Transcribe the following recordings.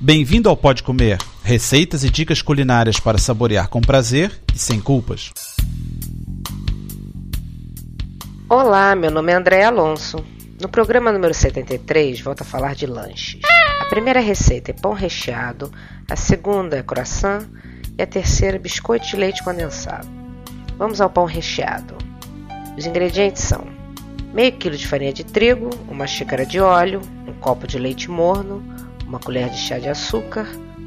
Bem-vindo ao Pode Comer, receitas e dicas culinárias para saborear com prazer e sem culpas. Olá, meu nome é André Alonso. No programa número 73, volto a falar de lanches. A primeira receita é pão recheado, a segunda é croissant e a terceira é biscoito de leite condensado. Vamos ao pão recheado. Os ingredientes são meio quilo de farinha de trigo, uma xícara de óleo, um copo de leite morno, uma colher de chá de açúcar,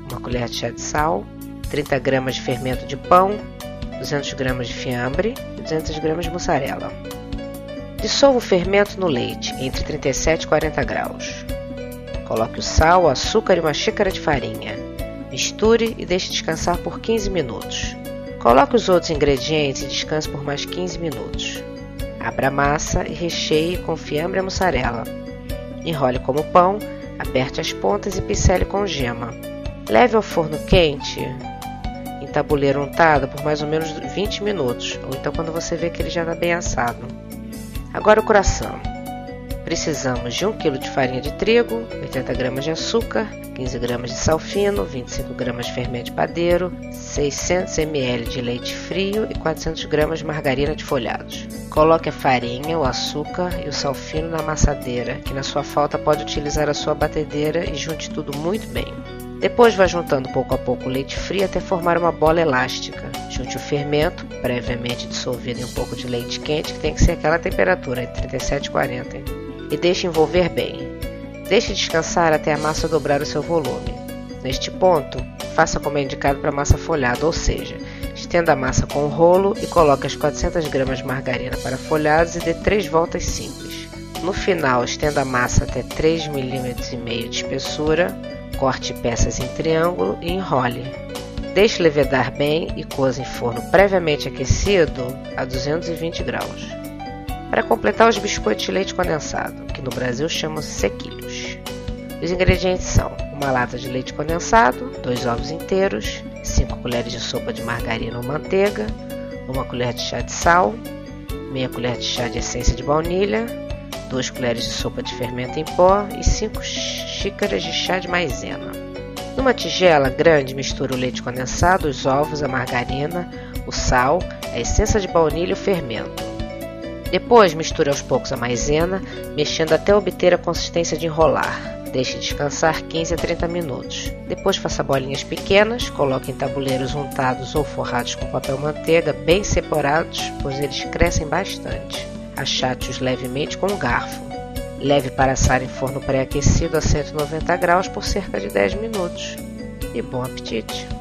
uma colher de chá de sal, 30 gramas de fermento de pão, 200 gramas de fiambre e 200 gramas de mussarela. Dissolva o fermento no leite entre 37 e 40 graus. Coloque o sal, o açúcar e uma xícara de farinha. Misture e deixe descansar por 15 minutos. Coloque os outros ingredientes e descanse por mais 15 minutos. Abra a massa e recheie com fiambre e mussarela. Enrole como pão Aperte as pontas e pincele com gema. Leve ao forno quente, em tabuleiro untado, por mais ou menos 20 minutos, ou então quando você vê que ele já está bem assado. Agora o coração. Precisamos de 1 kg de farinha de trigo, 80 gramas de açúcar, 15 gramas de sal fino, 25 gramas de fermento de padeiro, 600 ml de leite frio e 400 gramas de margarina de folhados. Coloque a farinha, o açúcar e o sal fino na amassadeira, que na sua falta pode utilizar a sua batedeira e junte tudo muito bem. Depois vá juntando pouco a pouco o leite frio até formar uma bola elástica. Junte o fermento, previamente dissolvido em um pouco de leite quente, que tem que ser aquela temperatura, entre 37 e 40, e deixe envolver bem. Deixe descansar até a massa dobrar o seu volume. Neste ponto, faça como é indicado para massa folhada, ou seja, Estenda a massa com o rolo e coloque as 400 gramas de margarina para folhados e dê 3 voltas simples. No final, estenda a massa até 3 mm de espessura, corte peças em triângulo e enrole. Deixe levedar bem e coza em forno previamente aquecido a 220 graus. Para completar os biscoitos de leite condensado, que no Brasil chamam sequilhos. Os ingredientes são uma lata de leite condensado, dois ovos inteiros, 5 colheres de sopa de margarina ou manteiga, uma colher de chá de sal, meia colher de chá de essência de baunilha, 2 colheres de sopa de fermento em pó e 5 xícaras de chá de maizena. Numa tigela grande, misture o leite condensado, os ovos, a margarina, o sal, a essência de baunilha e o fermento. Depois, misture aos poucos a maizena, mexendo até obter a consistência de enrolar. Deixe descansar 15 a 30 minutos. Depois faça bolinhas pequenas, coloque em tabuleiros untados ou forrados com papel manteiga bem separados, pois eles crescem bastante. Achate-os levemente com um garfo. Leve para assar em forno pré-aquecido a 190 graus por cerca de 10 minutos. E bom apetite!